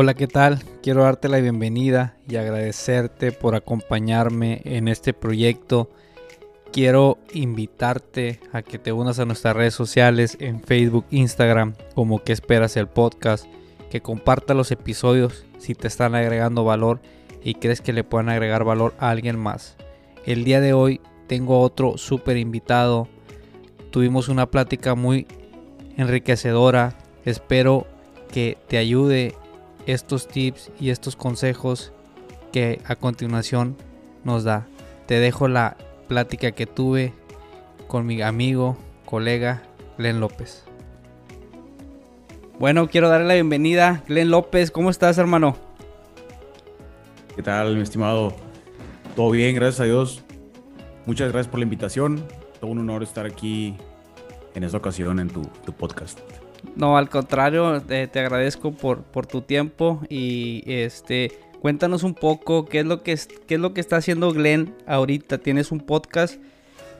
Hola, ¿qué tal? Quiero darte la bienvenida y agradecerte por acompañarme en este proyecto. Quiero invitarte a que te unas a nuestras redes sociales en Facebook, Instagram, como que esperas el podcast, que comparta los episodios si te están agregando valor y crees que le puedan agregar valor a alguien más. El día de hoy tengo otro súper invitado. Tuvimos una plática muy enriquecedora. Espero que te ayude estos tips y estos consejos que a continuación nos da. Te dejo la plática que tuve con mi amigo, colega Glenn López. Bueno, quiero darle la bienvenida, Glenn López. ¿Cómo estás, hermano? ¿Qué tal, mi estimado? Todo bien, gracias a Dios. Muchas gracias por la invitación. Todo un honor estar aquí en esta ocasión en tu, tu podcast. No, al contrario, te, agradezco por, por, tu tiempo y este cuéntanos un poco qué es lo que qué es lo que está haciendo Glenn ahorita. Tienes un podcast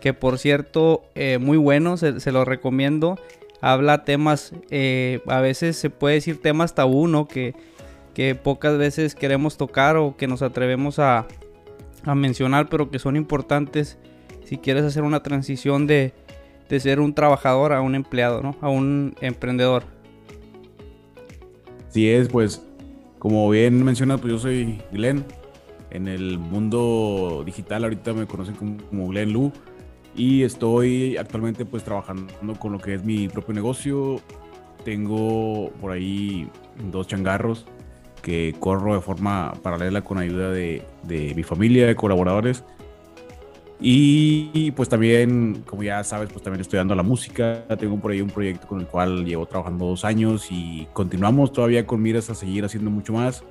que por cierto eh, muy bueno, se, lo recomiendo. Habla temas, eh, a veces se puede decir temas tabú, ¿no? Que, que pocas veces queremos tocar o que nos atrevemos a, a mencionar, pero que son importantes si quieres hacer una transición de, de ser un trabajador a un empleado, ¿no? A un emprendedor. Sí es, pues, como bien mencionas, pues yo soy Glenn. En el mundo digital ahorita me conocen como, Glenn Lu. Y estoy actualmente pues trabajando con lo que es mi propio negocio. Tengo por ahí dos changarros que corro de forma paralela con ayuda de, de mi familia, de colaboradores. Y pues también, como ya sabes, pues también estoy dando la música. Tengo por ahí un proyecto con el cual llevo trabajando dos años y continuamos todavía con miras a seguir haciendo mucho más.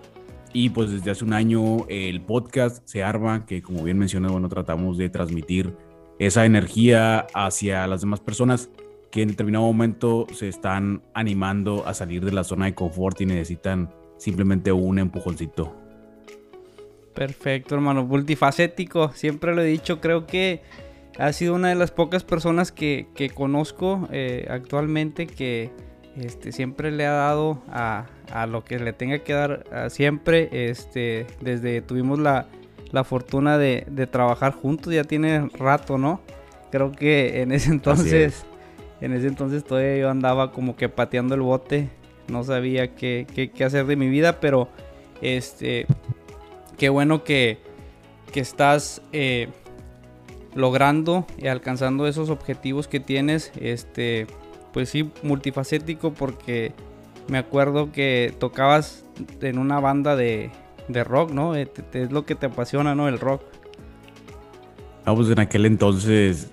Y pues desde hace un año el podcast se arma, que como bien mencioné, bueno, tratamos de transmitir esa energía hacia las demás personas que en determinado momento se están animando a salir de la zona de confort y necesitan simplemente un empujoncito. Perfecto, hermano. Multifacético, siempre lo he dicho. Creo que ha sido una de las pocas personas que, conozco eh, actualmente que este, siempre le ha dado a, lo que le tenga que dar siempre. Este, desde tuvimos la, fortuna de, trabajar juntos, ya tiene rato, ¿no? Creo que en ese entonces, en ese entonces todavía yo andaba como que pateando el bote. No sabía qué, qué hacer de mi vida, pero este qué bueno que, estás eh, logrando y alcanzando esos objetivos que tienes. Este, pues sí, multifacético porque me acuerdo que tocabas en una banda de, rock, ¿no? Eh, es lo que te apasiona, ¿no? El rock. No, pues en aquel entonces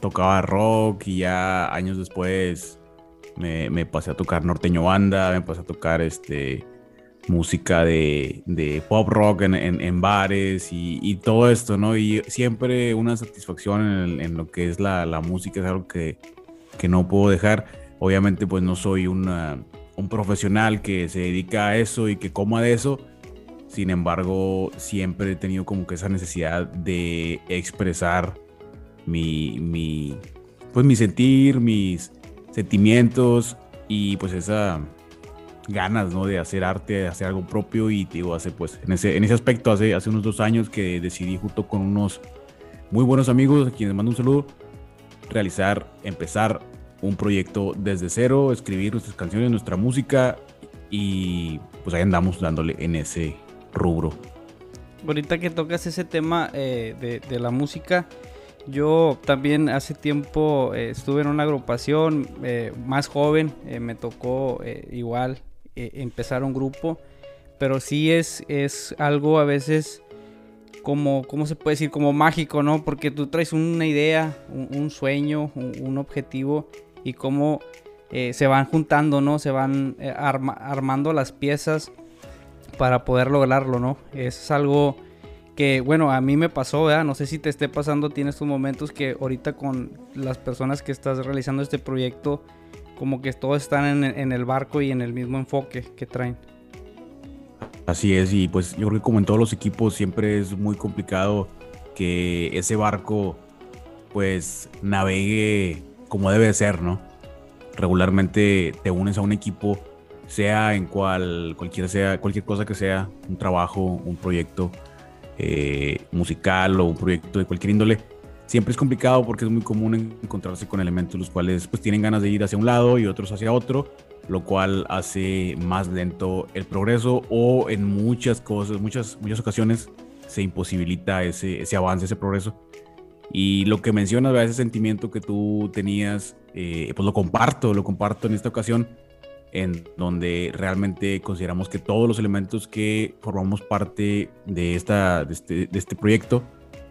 tocaba rock y ya años después me, me pasé a tocar norteño banda, me pasé a tocar este música de, pop rock en, bares y, todo esto, ¿no? Y siempre una satisfacción en, lo que es la, música, es algo que, no puedo dejar. Obviamente pues no soy un profesional que se dedica a eso y que coma de eso. Sin embargo, siempre he tenido como que esa necesidad de expresar mi, mi, pues mi sentir, mis sentimientos y pues esa, ganas, ¿no? De hacer arte, de hacer algo propio y digo, hace pues en ese, en ese aspecto hace, hace unos dos años que decidí junto con unos muy buenos amigos a quienes mando un saludo, realizar, empezar un proyecto desde cero, escribir nuestras canciones, nuestra música y pues ahí andamos dándole en ese rubro. Ahorita que tocas ese tema eh, de, la música, yo también hace tiempo eh, estuve en una agrupación eh, más joven, me tocó igual eh, empezar un grupo, pero sí es, es algo a veces como, ¿cómo se puede decir? Como mágico, ¿no? Porque tú traes una idea, un, sueño, un, objetivo y cómo eh, se van juntando, ¿no? Se van eh, armando las piezas para poder lograrlo, ¿no? Es algo que, bueno, a mí me pasó, ¿verdad? No sé si te esté pasando, tienes tus momentos que ahorita con las personas que estás realizando este proyecto, como que todos están en, el barco y en el mismo enfoque que traen. Así es, y pues yo creo que como en todos los equipos siempre es muy complicado que ese barco pues navegue como debe ser, ¿no? Regularmente te unes a un equipo sea en cual, cualquier, sea, cualquier cosa que sea, un trabajo, un proyecto eh, musical o un proyecto de cualquier índole, siempre es complicado porque es muy común encontrarse con elementos los cuales pues tienen ganas de ir hacia un lado y otros hacia otro, lo cual hace más lento el progreso o en muchas cosas, muchas, muchas ocasiones se imposibilita ese, ese avance, ese progreso. Y lo que mencionas, ese sentimiento que tú tenías, eh, pues lo comparto, lo comparto en esta ocasión en donde realmente consideramos que todos los elementos que formamos parte de, esta, de, este, de este proyecto,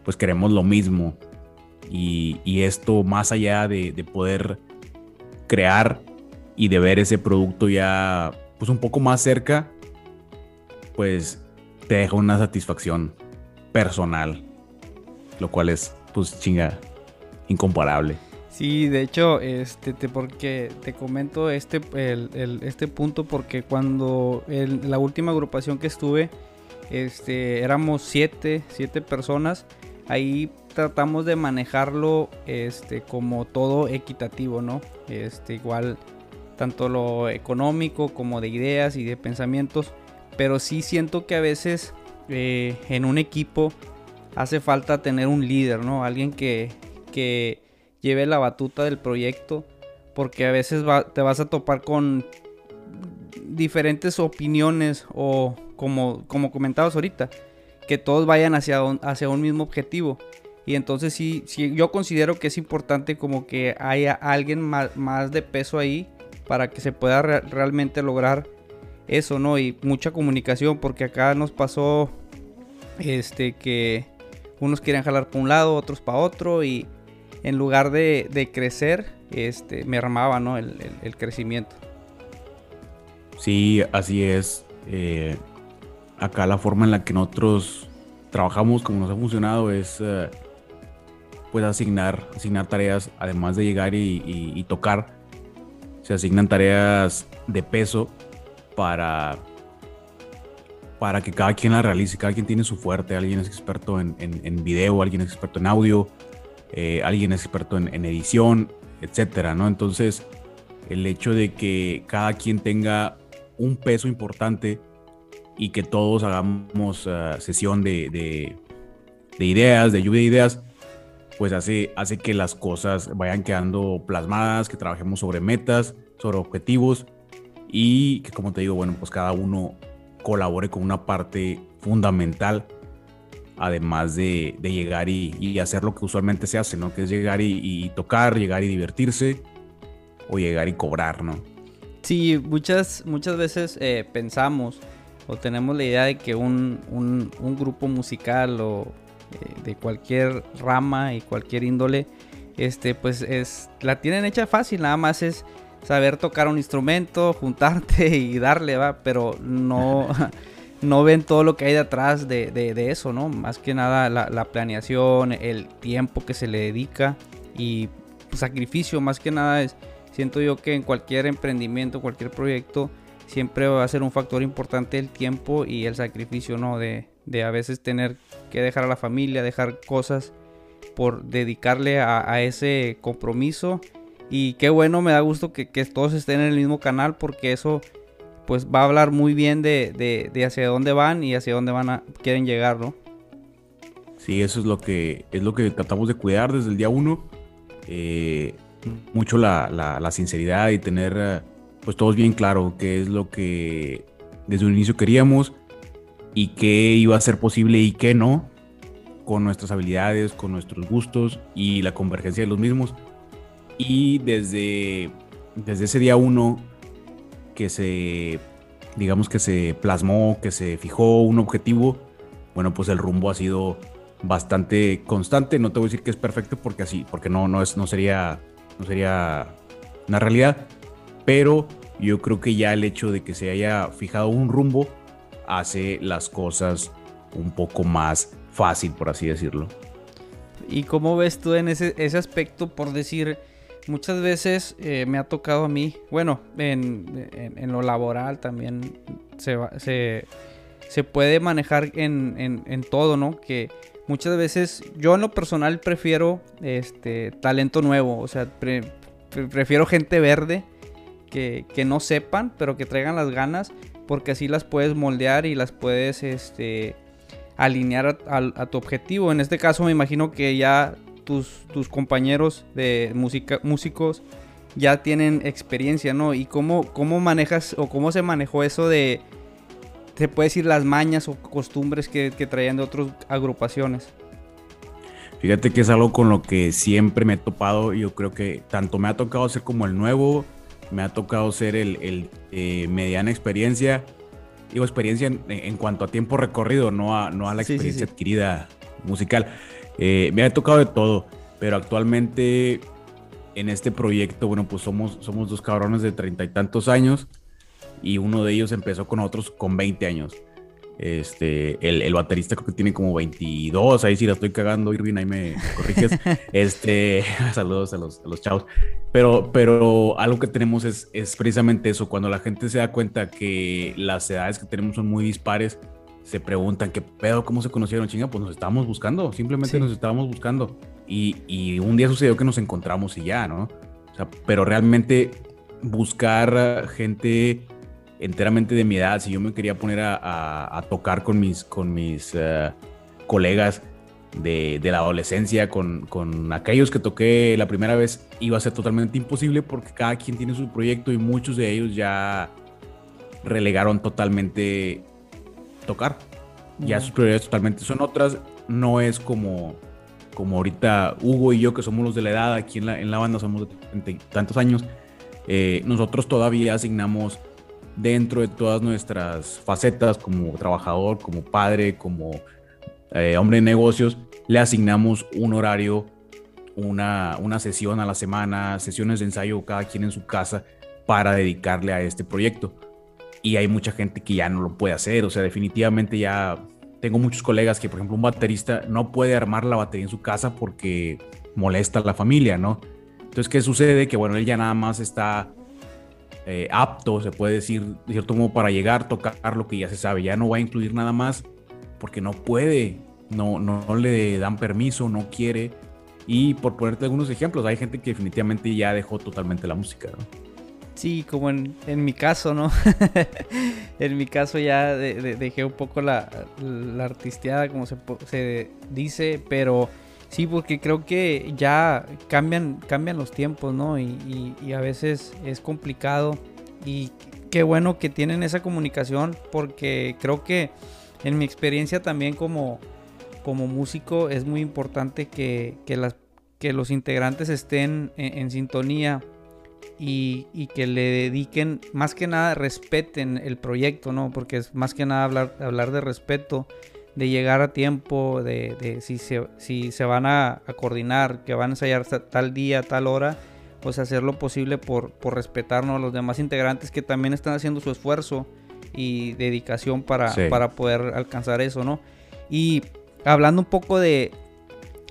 pues queremos lo mismo. Y, esto más allá de, de, poder crear y de ver ese producto ya pues un poco más cerca, pues te deja una satisfacción personal, lo cual es pues chinga incomparable. Sí, de hecho, este, te, porque te comento este, el, este punto porque cuando la última agrupación que estuve, este, éramos siete, siete personas, ahí tratamos de manejarlo, este, como todo equitativo, ¿no? Este, igual, tanto lo económico como de ideas y de pensamientos, pero sí siento que a veces eh, en un equipo hace falta tener un líder, ¿no? Alguien que, que lleve la batuta del proyecto, porque a veces te vas a topar con diferentes opiniones o como, como comentabas ahorita, que todos vayan hacia un, hacia un mismo objetivo. Y entonces sí, sí, yo considero que es importante como que haya alguien más, más de peso ahí para que se pueda realmente lograr eso, ¿no? Y mucha comunicación, porque acá nos pasó este que unos quieren jalar para un lado, otros para otro y en lugar de, crecer, este, me armaba ¿no? el, crecimiento. Sí, así es. Eh, acá la forma en la que nosotros trabajamos, como nos ha funcionado, es eh, pues asignar, asignar tareas, además de llegar y, tocar, se asignan tareas de peso para, para que cada quien la realice, cada quien tiene su fuerte, alguien es experto en, en, en video, alguien es experto en audio, eh, alguien experto en, edición, etcétera, ¿no? Entonces, el hecho de que cada quien tenga un peso importante y que todos hagamos uh, sesión de, de, ideas, de lluvia de ideas, pues hace, hace que las cosas vayan quedando plasmadas, que trabajemos sobre metas, sobre objetivos y que, como te digo, bueno, pues cada uno colabore con una parte fundamental además de, llegar y, hacer lo que usualmente se hace, ¿no? Que es llegar y, tocar, llegar y divertirse o llegar y cobrar, ¿no? Sí, muchas, muchas veces eh, pensamos o tenemos la idea de que un, grupo musical o eh, de cualquier rama y cualquier índole, este, pues es, la tienen hecha fácil, nada más es saber tocar un instrumento, juntarte y darle, va, pero no... no ven todo lo que hay detrás de, de, eso, ¿no? Más que nada la, planeación, el tiempo que se le dedica y sacrificio, más que nada es, siento yo que en cualquier emprendimiento, cualquier proyecto, siempre va a ser un factor importante el tiempo y el sacrificio, ¿no? De, de a veces tener que dejar a la familia, dejar cosas por dedicarle a, ese compromiso. Y qué bueno, me da gusto que, que todos estén en el mismo canal porque eso pues va a hablar muy bien de, hacia dónde van y hacia dónde van a, quieren llegar, ¿no? Sí, eso es lo que, es lo que tratamos de cuidar desde el día uno. Eh, mucho la, sinceridad y tener eh, pues todos bien claro qué es lo que desde un inicio queríamos y qué iba a ser posible y qué no con nuestras habilidades, con nuestros gustos y la convergencia de los mismos. Y desde, desde ese día uno que se, digamos que se plasmó, que se fijó un objetivo, bueno, pues el rumbo ha sido bastante constante. No te voy a decir que es perfecto porque así, porque no, no, es, no, sería, no sería una realidad, pero yo creo que ya el hecho de que se haya fijado un rumbo hace las cosas un poco más fácil, por así decirlo. ¿Y cómo ves tú en ese, ese aspecto, por decir, muchas veces eh, me ha tocado a mí, bueno, en, lo laboral también se, se, se puede manejar en, todo, ¿no? Que muchas veces yo en lo personal prefiero este talento nuevo, o sea, prefiero gente verde que, no sepan, pero que traigan las ganas, porque así las puedes moldear y las puedes este, alinear a, tu objetivo. En este caso me imagino que ya tus, tus compañeros de música, músicos ya tienen experiencia, ¿no? ¿Y cómo, cómo manejas o cómo se manejó eso de, se puede decir, las mañas o costumbres que, que traían de otras agrupaciones? Fíjate que es algo con lo que siempre me he topado. Yo creo que tanto me ha tocado ser como el nuevo, me ha tocado ser el, el eh, mediana experiencia. Digo, experiencia en, cuanto a tiempo recorrido, no a, no a la experiencia adquirida musical. Eh, me ha tocado de todo, pero actualmente en este proyecto, bueno, pues somos, somos dos cabrones de treinta y tantos años y uno de ellos empezó con otros con 20 años. Este, el, el, baterista creo que tiene como 22, ahí sí la estoy cagando, Irving, ahí me corriges. este, saludos a los, a los chavos. Pero, pero algo que tenemos es, es precisamente eso, cuando la gente se da cuenta que las edades que tenemos son muy dispares, se preguntan qué pedo, cómo se conocieron, chinga, pues nos estábamos buscando, simplemente nos estábamos buscando. Y, y, un día sucedió que nos encontramos y ya, ¿no? O sea, pero realmente buscar gente enteramente de mi edad, si yo me quería poner a, tocar con mis, con mis eh, colegas de, la adolescencia, con, con, aquellos que toqué la primera vez, iba a ser totalmente imposible porque cada quien tiene su proyecto y muchos de ellos ya relegaron totalmente tocar. Ya sus prioridades totalmente son otras. No es como, como ahorita Hugo y yo, que somos los de la edad aquí en la, en la banda, somos de tantos años. Eh, nosotros todavía asignamos dentro de todas nuestras facetas como trabajador, como padre, como eh, hombre de negocios, le asignamos un horario, una, una sesión a la semana, sesiones de ensayo cada quien en su casa para dedicarle a este proyecto. Y hay mucha gente que ya no lo puede hacer, o sea, definitivamente ya tengo muchos colegas que, por ejemplo, un baterista no puede armar la batería en su casa porque molesta a la familia, ¿no? Entonces, ¿qué sucede? Que, bueno, él ya nada más está eh, apto, se puede decir, de cierto modo, para llegar, tocar lo que ya se sabe. Ya no va a incluir nada más porque no puede, no, no, le dan permiso, no quiere. Y por ponerte algunos ejemplos, hay gente que definitivamente ya dejó totalmente la música, ¿no? Sí, como en, mi caso, ¿no? en mi caso ya dejé un poco la, la artisteada, como se dice, pero Sí, porque creo que ya cambian, cambian los tiempos, ¿no? Y, a veces es complicado. Y qué bueno que tienen esa comunicación, porque creo que en mi experiencia también como, como músico es muy importante que, las, que los integrantes estén en, sintonía y, y, que le dediquen, más que nada, respeten el proyecto, ¿no? Porque es más que nada hablar, hablar de respeto de llegar a tiempo, de, si, se, si se van a, coordinar, que van a ensayar tal día, tal hora, pues hacer lo posible por, por respetarnos a los demás integrantes que también están haciendo su esfuerzo y dedicación para, para poder alcanzar eso, ¿no? Y hablando un poco de,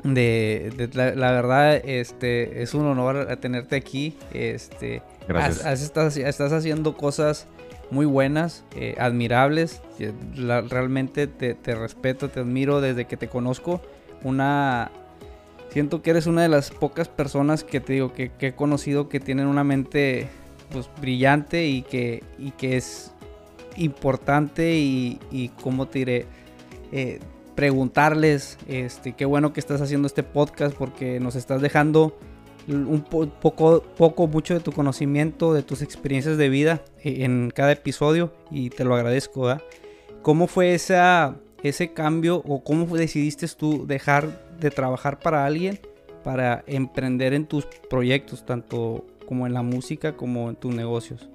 de, la, verdad, este, es un honor tenerte aquí. Este, Gracias. estás, estás haciendo cosas muy buenas, eh, admirables. realmente te, respeto, te admiro desde que te conozco. Una. Siento que eres una de las pocas personas que te digo que, he conocido que tienen una mente pues brillante y que, y que es importante y, y como te diré, eh, preguntarles, este, qué bueno que estás haciendo este podcast porque nos estás dejando un poco, poco, mucho de tu conocimiento, de tus experiencias de vida eh, en cada episodio y te lo agradezco. ¿Cómo fue ese cambio o cómo decidiste tú dejar de trabajar para alguien para emprender en tus proyectos, tanto como en la música como en tus negocios?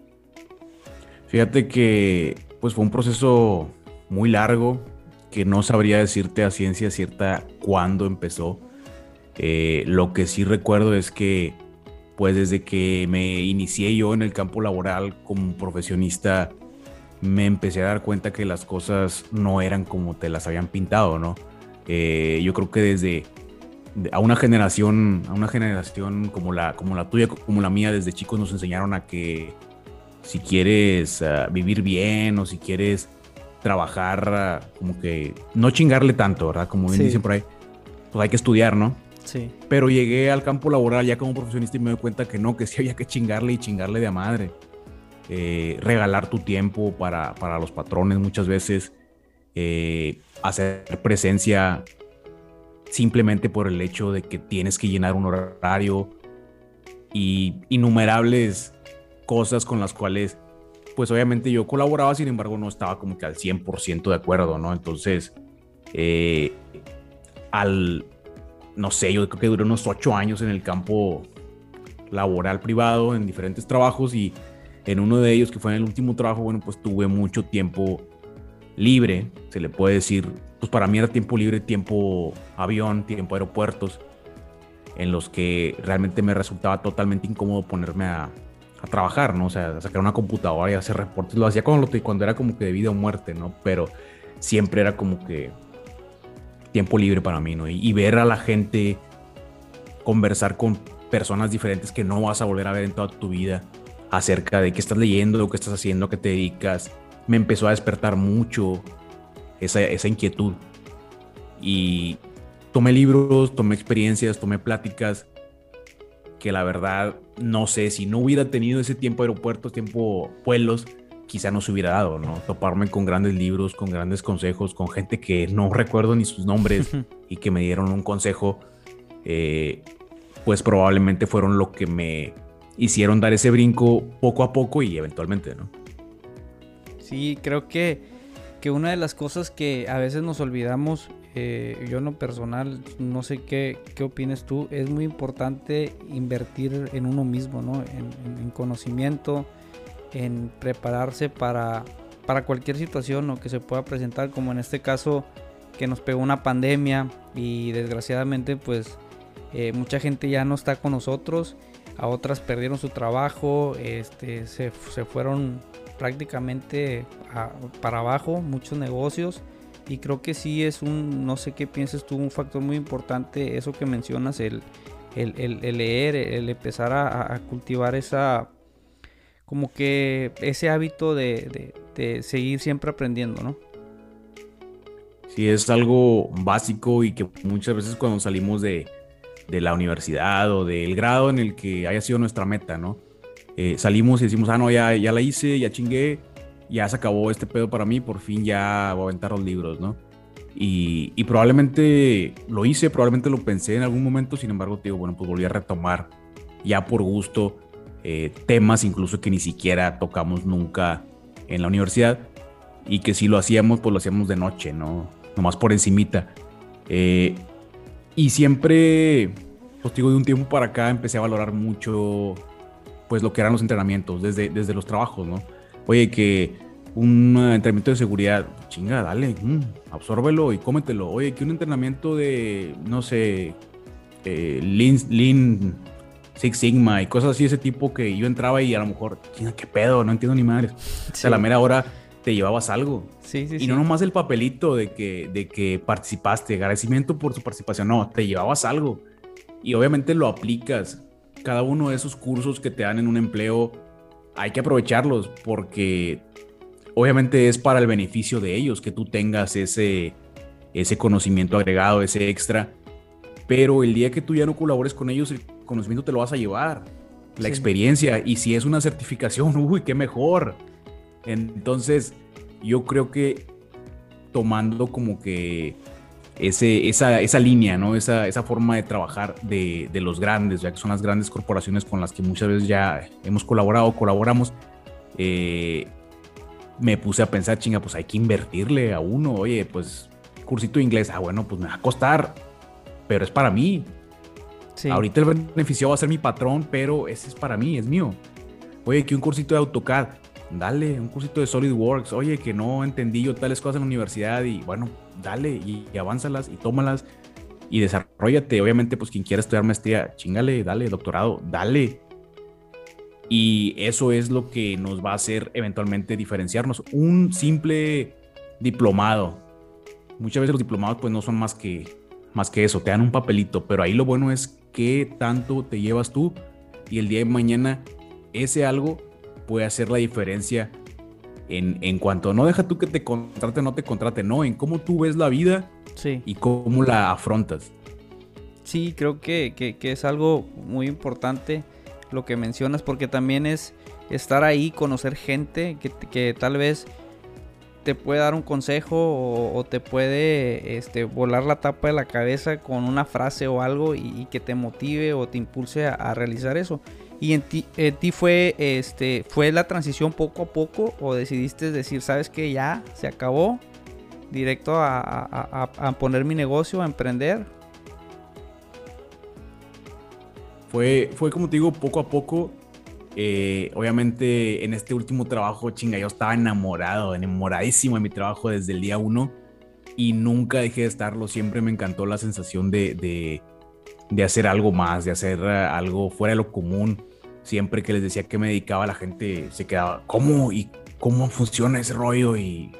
Fíjate que pues fue un proceso muy largo que no sabría decirte a ciencia cierta cuándo empezó eh, lo que sí recuerdo es que, pues desde que me inicié yo en el campo laboral como profesionista, me empecé a dar cuenta que las cosas no eran como te las habían pintado, ¿no? Eh, yo creo que desde a una generación, a una generación como la, como la tuya, como la mía, desde chicos nos enseñaron a que si quieres ah, vivir bien o si quieres trabajar, ah, como que no chingarle tanto, ¿verdad? Como bien dicen por ahí, pues hay que estudiar, ¿no? Pero llegué al campo laboral ya como profesionista y me doy cuenta que no, que sí había que chingarle y chingarle de a madre. eh, regalar tu tiempo para, los patrones muchas veces, eh, hacer presencia simplemente por el hecho de que tienes que llenar un horario y innumerables cosas con las cuales, pues obviamente yo colaboraba, sin embargo no estaba como que al 100% de acuerdo, ¿no? Entonces, eh, al, no sé, yo creo que duré unos ocho años en el campo laboral privado, en diferentes trabajos y en uno de ellos, que fue en el último trabajo, bueno, pues tuve mucho tiempo libre, se le puede decir, pues para mí era tiempo libre, tiempo avión, tiempo aeropuertos, en los que realmente me resultaba totalmente incómodo ponerme a, a trabajar, ¿no? O sea, sacar una computadora y hacer reportes. Lo hacía cuando, cuando era como que de vida o muerte, ¿no? Pero siempre era como que tiempo libre para mí, ¿no? y ver a la gente conversar con personas diferentes que no vas a volver a ver en toda tu vida acerca de qué estás leyendo, qué estás haciendo, qué te dedicas. Me empezó a despertar mucho esa, esa inquietud. Y tomé libros, tomé experiencias, tomé pláticas que la verdad no sé si no hubiera tenido ese tiempo aeropuertos, tiempo vuelos, quizá no se hubiera dado, ¿no? Toparme con grandes libros, con grandes consejos, con gente que no recuerdo ni sus nombres y que me dieron un consejo, eh, pues probablemente fueron lo que me hicieron dar ese brinco poco a poco y eventualmente, ¿no? Sí, creo que, que una de las cosas que a veces nos olvidamos, eh, yo en lo personal, no sé qué, qué opines tú, es muy importante invertir en uno mismo, ¿no? En, conocimiento, en prepararse para, para cualquier situación que se pueda presentar, como en este caso que nos pegó una pandemia y desgraciadamente pues eh, mucha gente ya no está con nosotros, a otras perdieron su trabajo, este, se, fueron prácticamente para abajo muchos negocios y creo que sí es un, no sé qué piensas tú, un factor muy importante eso que mencionas, el, el, leer, el empezar a, cultivar esa, como que ese hábito de, de seguir siempre aprendiendo, ¿no? Sí, es algo básico y que muchas veces cuando salimos de, de la universidad o del grado en el que haya sido nuestra meta, ¿no? Eh, salimos y decimos, ah, no, ya, ya la hice, ya chingué, ya se acabó este pedo para mí, por fin ya voy a aventar los libros, ¿no? Y, y, probablemente lo hice, probablemente lo pensé en algún momento, sin embargo, te digo, bueno, pues volví a retomar ya por gusto eh, temas incluso que ni siquiera tocamos nunca en la universidad y que si lo hacíamos, pues lo hacíamos de noche, ¿no? Nomás por encimita. Eh, y siempre, pues digo, de un tiempo para acá empecé a valorar mucho, pues lo que eran los entrenamientos, desde, desde los trabajos, ¿no? Oye, que un entrenamiento de seguridad, chinga, dale, mm, absórbelo y cómetelo. Oye, que un entrenamiento de, no sé, eh, Lean, Lean Six Sigma y cosas así, ese tipo que yo entraba y a lo mejor, qué pedo, no entiendo ni madre. O sea, a la mera hora te llevabas algo. Sí, sí, y no nomás el papelito de que, de que participaste, agradecimiento por su participación, no, te llevabas algo. Y obviamente lo aplicas. Cada uno de esos cursos que te dan en un empleo, hay que aprovecharlos porque obviamente es para el beneficio de ellos que tú tengas ese, ese conocimiento agregado, ese extra. Pero el día que tú ya no colabores con ellos, el conocimiento te lo vas a llevar. La experiencia. Y si es una certificación, uy, qué mejor. Entonces, yo creo que tomando como que ese, esa, esa línea, ¿no? Esa, esa forma de trabajar de, de, los grandes, ya que son las grandes corporaciones con las que muchas veces ya hemos colaborado, colaboramos, eh, me puse a pensar, chinga, pues hay que invertirle a uno, oye, pues cursito de inglés, ah, bueno, pues me va a costar, pero es para mí. Ahorita el beneficio va a ser mi patrón, pero ese es para mí, es mío. Oye, que un cursito de AutoCAD, dale, un cursito de SolidWorks, oye, que no entendí yo tales cosas en la universidad y bueno, dale y, y avánzalas y tómalas y desarrollate. Obviamente, pues quien quiera estudiar maestría, chingale, dale, doctorado, dale. Y eso es lo que nos va a hacer eventualmente diferenciarnos. Un simple diplomado. Muchas veces los diplomados pues no son más que, más que eso, te dan un papelito, pero ahí lo bueno es qué tanto te llevas tú y el día de mañana ese algo puede hacer la diferencia en, en, cuanto no deja tú que te contrate, no te contrate, no, en cómo tú ves la vida y cómo la afrontas. Sí, creo que, que, es algo muy importante lo que mencionas, porque también es estar ahí, conocer gente que, que tal vez te puede dar un consejo o, te puede este, volar la tapa de la cabeza con una frase o algo y, que te motive o te impulse a, realizar eso. ¿Y en ti, ti, fue, este, fue la transición poco a poco o decidiste decir, sabes que ya se acabó, directo a, poner mi negocio, a emprender? Fue, fue como te digo, poco a poco eh, obviamente en este último trabajo, chinga, yo estaba enamorado, enamoradísimo de mi trabajo desde el día uno y nunca dejé de estarlo. Siempre me encantó la sensación de, de, hacer algo más, de hacer eh, algo fuera de lo común. Siempre que les decía que me dedicaba, la gente se quedaba, ¿cómo? ¿Y cómo funciona ese rollo? Y,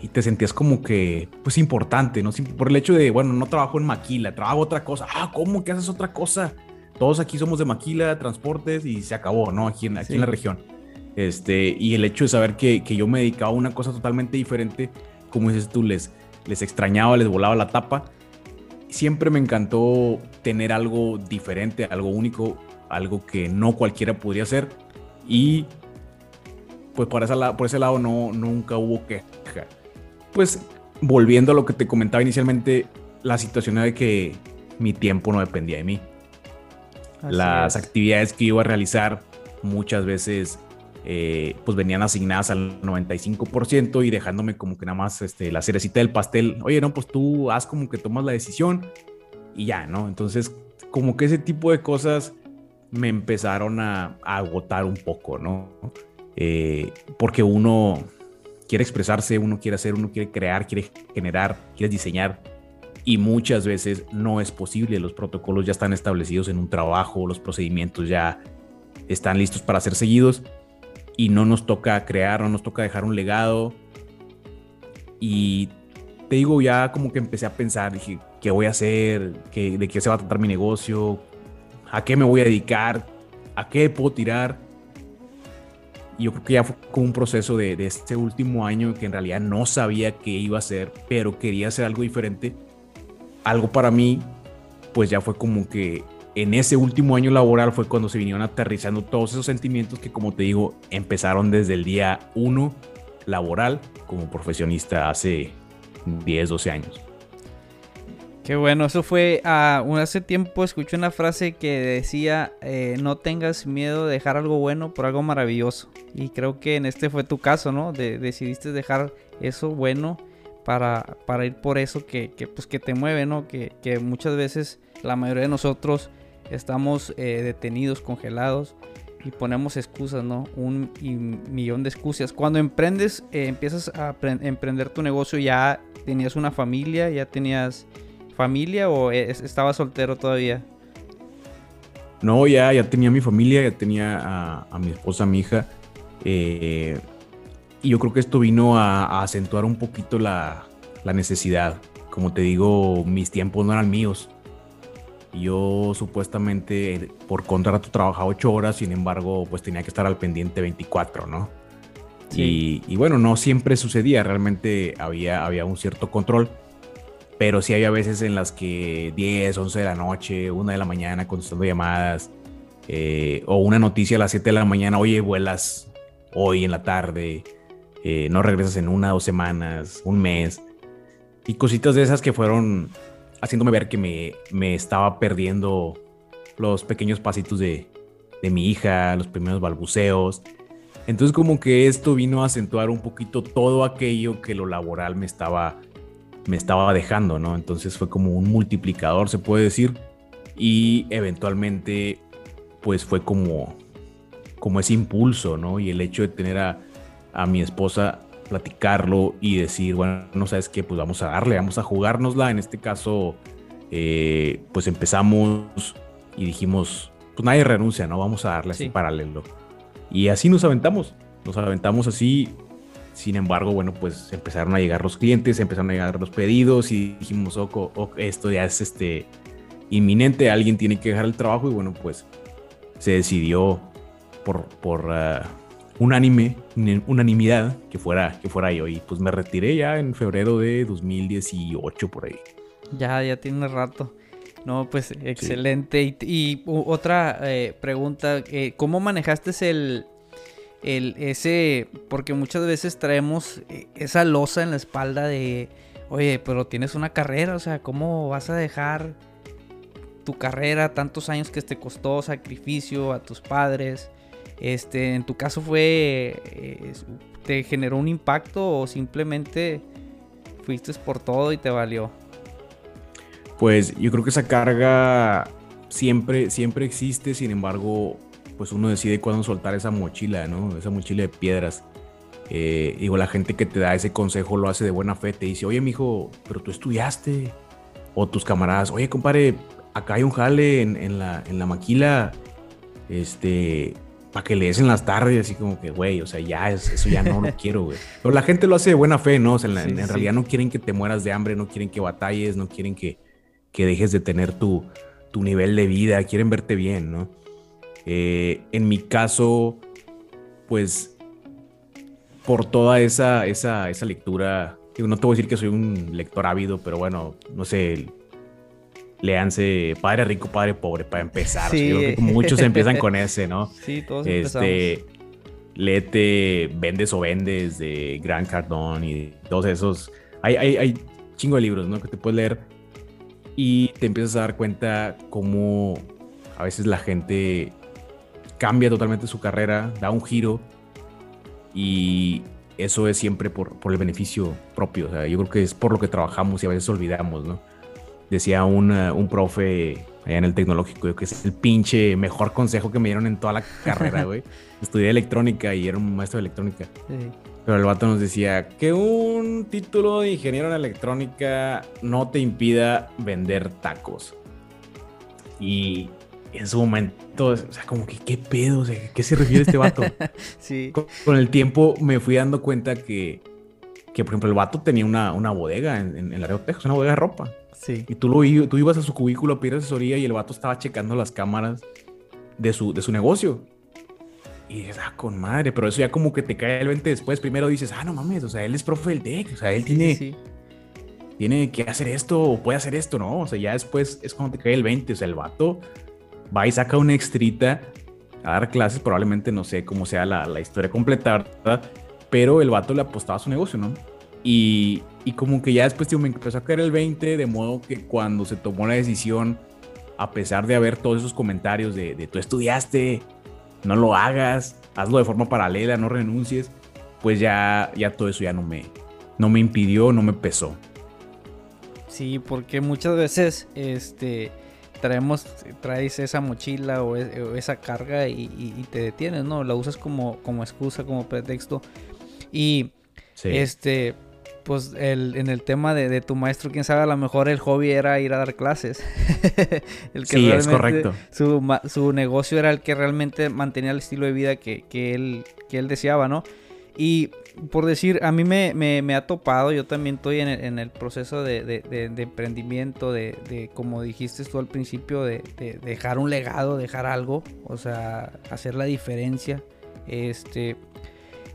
y te sentías como que, pues, importante, ¿no? Por el hecho de, bueno, no trabajo en maquila, trabajo otra cosa. Ah, ¿cómo que haces otra cosa? Todos aquí somos de maquila, transportes y se acabó, ¿no? Aquí en, aquí en la región. Este, y el hecho de saber que, que, yo me dedicaba a una cosa totalmente diferente, como dices tú, les, les extrañaba, les volaba la tapa. Siempre me encantó tener algo diferente, algo único, algo que no cualquiera podría hacer. Y pues por, esa, por ese lado no, nunca hubo queja. Pues volviendo a lo que te comentaba inicialmente, la situación era de que mi tiempo no dependía de mí las actividades que iba a realizar muchas veces eh, pues venían asignadas al 95% y dejándome como que nada más este, la cerecita del pastel. Oye, no, pues tú haz como que tomas la decisión y ya, ¿no? Entonces, como que ese tipo de cosas me empezaron a, agotar un poco, ¿no? Eh, porque uno quiere expresarse, uno quiere hacer, uno quiere crear, quiere generar, quiere diseñar y muchas veces no es posible. Los protocolos ya están establecidos en un trabajo, los procedimientos ya están listos para ser seguidos y no nos toca crear, no nos toca dejar un legado. Y te digo, ya como que empecé a pensar, dije, ¿qué voy a hacer? ¿Qué, ¿De qué se va a tratar mi negocio? ¿A qué me voy a dedicar? ¿A qué puedo tirar? Y yo creo que ya fue como un proceso de, de este último año que en realidad no sabía qué iba a hacer, pero quería hacer algo diferente algo para mí, pues ya fue como que en ese último año laboral fue cuando se vinieron aterrizando todos esos sentimientos que, como te digo, empezaron desde el día uno laboral como profesionista hace 10, 12 años. Qué bueno, eso fue uh, hace tiempo escuché una frase que decía eh, no tengas miedo de dejar algo bueno por algo maravilloso y creo que en este fue tu caso, ¿no? De, decidiste dejar eso bueno para, para ir por eso que, que, pues, que te mueve, ¿no? Que, que, muchas veces la mayoría de nosotros estamos eh, detenidos, congelados y ponemos excusas, ¿no? Un millón de excusas. Cuando emprendes, eh, empiezas a emprender tu negocio, ya tenías una familia, ya tenías familia o estabas soltero todavía? No, ya, ya tenía mi familia, ya tenía a, a mi esposa, a mi hija. Eh, y yo creo que esto vino a, acentuar un poquito la, necesidad. Como te digo, mis tiempos no eran míos. Yo supuestamente por contrato trabajaba ocho horas, sin embargo, pues tenía que estar al pendiente 24, ¿no? Y, bueno, no siempre sucedía, realmente había, había un cierto control, pero sí había veces en las que 10, 11 de la noche, 1 de la mañana contestando llamadas, eh, o una noticia a las 7 de la mañana, oye, vuelas hoy en la tarde, eh, no regresas en una, dos semanas, un mes. Y cositas de esas que fueron haciéndome ver que me, me estaba perdiendo los pequeños pasitos de, de mi hija, los primeros balbuceos. Entonces como que esto vino a acentuar un poquito todo aquello que lo laboral me estaba, me estaba dejando, ¿no? Entonces fue como un multiplicador, se puede decir. Y eventualmente, pues fue como, como ese impulso, ¿no? Y el hecho de tener a, a mi esposa platicarlo y decir, bueno, no sabes qué, pues vamos a darle, vamos a jugárnosla. En este caso, eh, pues empezamos y dijimos, pues nadie renuncia, ¿no? Vamos a darle así paralelo. Y así nos aventamos, nos aventamos así. Sin embargo, bueno, pues empezaron a llegar los clientes, empezaron a llegar los pedidos y dijimos, ojo, esto ya es este inminente, alguien tiene que dejar el trabajo y bueno, pues se decidió por, por ah, unánime, unanimidad que fuera, que fuera yo. Y pues me retiré ya en febrero de 2018 por ahí. Ya, ya tiene rato. No, pues excelente. Y, otra eh, pregunta, eh, ¿cómo manejaste el, el, ese, porque muchas veces traemos eh, esa losa en la espalda de, oye, pero tienes una carrera, o sea, ¿cómo vas a dejar tu carrera, tantos años que te costó sacrificio a tus padres? Este, en tu caso fue, ¿te generó un impacto o simplemente fuiste por todo y te valió? pues yo creo que esa carga siempre, siempre existe, sin embargo, pues uno decide cuándo soltar esa mochila, ¿no? Esa mochila de piedras. Eh, digo, la gente que te da ese consejo lo hace de buena fe, te dice, oye, mijo, pero tú estudiaste. O tus camaradas, oye, compadre, acá hay un jale en, la, en la maquila, este, para que lees en las tardes, así como que, güey, o sea, ya, eso ya no lo quiero, güey. Pero la gente lo hace de buena fe, ¿no? O sea, en, realidad no quieren que te mueras de hambre, no quieren que batalles, no quieren que, que dejes de tener tu, tu nivel de vida, quieren verte bien, ¿no? Eh, en mi caso, pues, por toda esa, esa, esa lectura, no te voy a decir que soy un lector ávido, pero bueno, no sé, léanse Padre Rico, Padre Pobre para empezar. muchos empiezan con ese, ¿no? Sí, todos este, Léete Vendes o Vendes de Grant Cardone y todos esos. Hay, hay, hay chingo de libros, ¿no? Que te puedes leer y te empiezas a dar cuenta cómo a veces la gente cambia totalmente su carrera, da un giro y eso es siempre por, por el beneficio propio. O sea, yo creo que es por lo que trabajamos y a veces olvidamos, ¿no? Decía un, un profe allá en el tecnológico que es el pinche mejor consejo que me dieron en toda la carrera, güey. Estudié electrónica y era un maestro de electrónica. Sí. Pero el vato nos decía que un título de ingeniero en electrónica no te impida vender tacos. Y en su momento, o sea, como que qué pedo, o sea, ¿qué se refiere este vato? sí. Con, el tiempo me fui dando cuenta que, que por ejemplo, el vato tenía una, una bodega en, en, en Laredo, Texas, una bodega de ropa. Sí. Y tú, lo, tú ibas a su cubículo a pedir asesoría y el vato estaba checando las cámaras de su, de su negocio. Y dices, ah, con madre, pero eso ya como que te cae el 20 después. Primero dices, ah, no mames, o sea, él es profe del TEC, o sea, él tiene, tiene que hacer esto o puede hacer esto, ¿no? O sea, ya después es cuando te cae el 20, o sea, el vato va y saca una extrita a dar clases, probablemente no sé cómo sea la, la historia completa, ¿verdad? Pero el vato le apostaba a su negocio, ¿no? Y, y como que ya después tío, me empezó a caer el 20, de modo que cuando se tomó la decisión, a pesar de haber todos esos comentarios de, de tú estudiaste, no lo hagas, hazlo de forma paralela, no renuncies, pues ya, ya todo eso ya no me, no me impidió, no me pesó. Sí, porque muchas veces este, traemos, traes esa mochila o, esa carga y, te detienes, ¿no? La usas como, como excusa, como pretexto. Y este, pues el, en el tema de, tu maestro, quién sabe, a lo mejor el hobby era ir a dar clases. el que sí, es correcto. Su, su, negocio era el que realmente mantenía el estilo de vida que, que, él, que él deseaba, ¿no? Y por decir, a mí me, me, ha topado, yo también estoy en el, en el proceso de, de, de emprendimiento, de, como dijiste tú al principio, de, dejar un legado, dejar algo, o sea, hacer la diferencia. Este,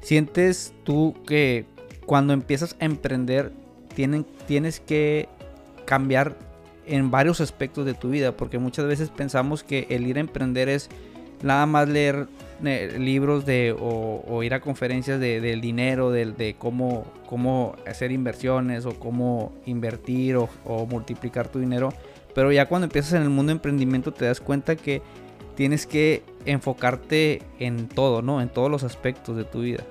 ¿Sientes tú que cuando empiezas a emprender, tienes que cambiar en varios aspectos de tu vida, porque muchas veces pensamos que el ir a emprender es nada más leer eh, libros de, o, ir a conferencias de, del dinero, de, cómo, cómo hacer inversiones o cómo invertir o, o, multiplicar tu dinero. Pero ya cuando empiezas en el mundo de emprendimiento te das cuenta que tienes que enfocarte en todo, ¿no? En todos los aspectos de tu vida.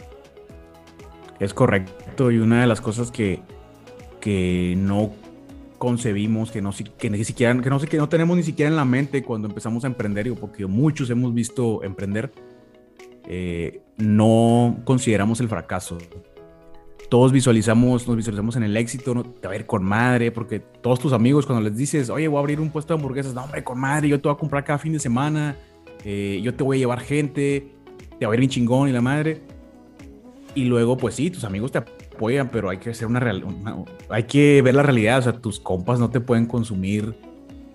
Es correcto. Y una de las cosas que, que no concebimos, que no, que ni siquiera, que no, que no tenemos ni siquiera en la mente cuando empezamos a emprender, porque muchos hemos visto emprender, eh, no consideramos el fracaso. Todos visualizamos, nos visualizamos en el éxito, ¿no? te va a ir con madre, porque todos tus amigos cuando les dices, oye, voy a abrir un puesto de hamburguesas, no, hombre, con madre, yo te voy a comprar cada fin de semana, eh, yo te voy a llevar gente, te va a ir bien chingón y la madre y luego, pues sí, tus amigos te apoyan, pero hay que hacer una real, hay que ver la realidad. O sea, tus compas no te pueden consumir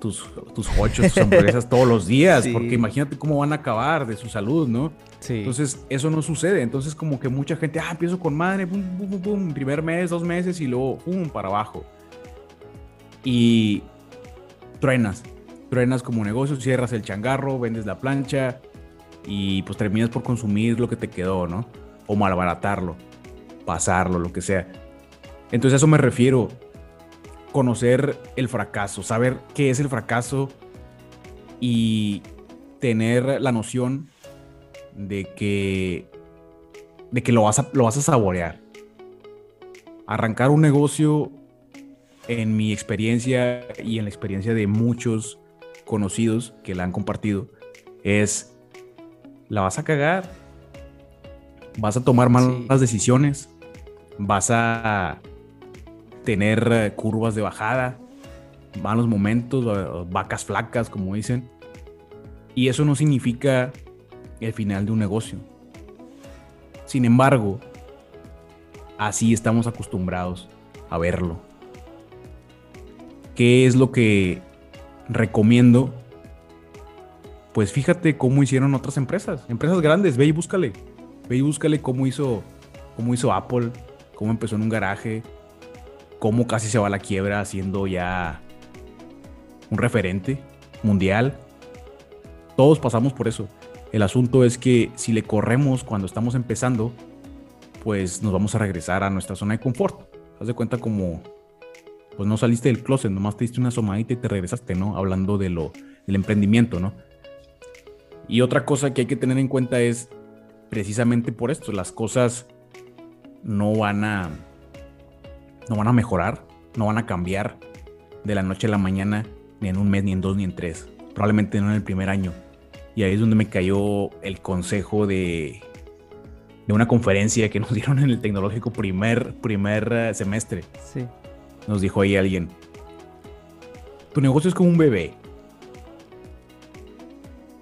tus, tus ocho, tus hamburguesas todos los días, porque imagínate cómo van a acabar de su salud, ¿no? Sí. Entonces, eso no sucede. Entonces, como que mucha gente, ah, empiezo con madre, pum, pum, pum, pum, primer mes, dos meses y luego, pum, para abajo. Y, truenas. Truenas como negocio, cierras el changarro, vendes la plancha y pues terminas por consumir lo que te quedó, ¿no? O malbaratarlo, pasarlo, lo que sea. Entonces a eso me refiero. Conocer el fracaso, saber qué es el fracaso y tener la noción de que, de que lo, vas a, lo vas a saborear. Arrancar un negocio, en mi experiencia y en la experiencia de muchos conocidos que la han compartido, es, la vas a cagar, vas a tomar malas decisiones, vas a tener eh, curvas de bajada, malos momentos, vacas flacas, como dicen. Y eso no significa el final de un negocio. Sin embargo, así estamos acostumbrados a verlo. ¿Qué es lo que recomiendo? Pues fíjate cómo hicieron otras empresas, empresas grandes, ve y búscale. Ve y búscale cómo hizo, cómo hizo Apple, cómo empezó en un garaje, cómo casi se va a la quiebra siendo ya un referente mundial. Todos pasamos por eso. El asunto es que si le corremos cuando estamos empezando, pues nos vamos a regresar a nuestra zona de confort. Haz de cuenta como, pues no saliste del closet, nomás te diste una asomadita y te regresaste, ¿no? Hablando de lo, del emprendimiento, ¿no? Y otra cosa que hay que tener en cuenta es precisamente por esto, las cosas no van a no van a mejorar, no van a cambiar de la noche a la mañana, ni en un mes, ni en dos, ni en tres. Probablemente no en el primer año. Y ahí es donde me cayó el consejo de, de una conferencia que nos dieron en el tecnológico primer, primer eh, semestre. Sí. Nos dijo ahí alguien, tu negocio es como un bebé.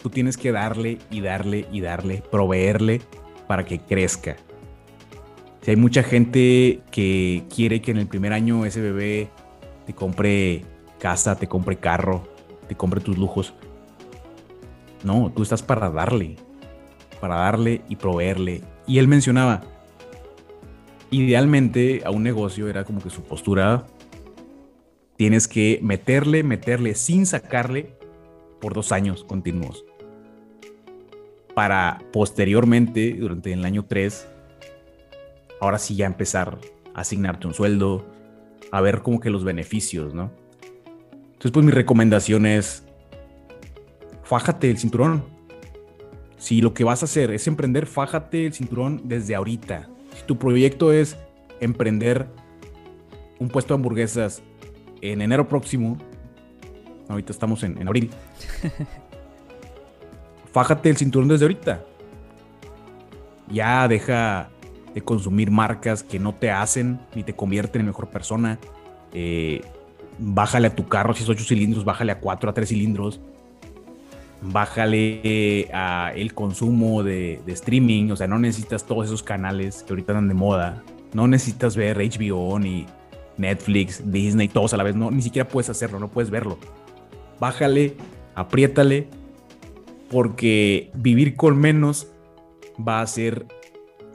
Tú tienes que darle y darle y darle, proveerle para que crezca. Si hay mucha gente que quiere que en el primer año ese bebé te compre casa, te compre carro, te compre tus lujos. No, tú estás para darle, para darle y proveerle. Y él mencionaba, idealmente a un negocio era como que su postura, tienes que meterle, meterle sin sacarle por dos años continuos. Para posteriormente, durante el año 3, ahora sí ya empezar a asignarte un sueldo, a ver como que los beneficios, ¿no? Entonces, pues mi recomendación es, fájate el cinturón. Si lo que vas a hacer es emprender, fájate el cinturón desde ahorita. Si tu proyecto es emprender un puesto de hamburguesas en enero próximo, ahorita estamos en, en abril, fájate el cinturón desde ahorita. Ya deja de consumir marcas que no te hacen ni te convierten en mejor persona. Eh, bájale a tu carro si es 8 cilindros, bájale a 4 a 3 cilindros. Bájale a el consumo de, streaming, o sea, no necesitas todos esos canales que ahorita andan de moda. No necesitas ver HBO ni Netflix, Disney, todos a la vez. No, ni siquiera puedes hacerlo, no puedes verlo. Bájale, apriétale, porque vivir con menos va a ser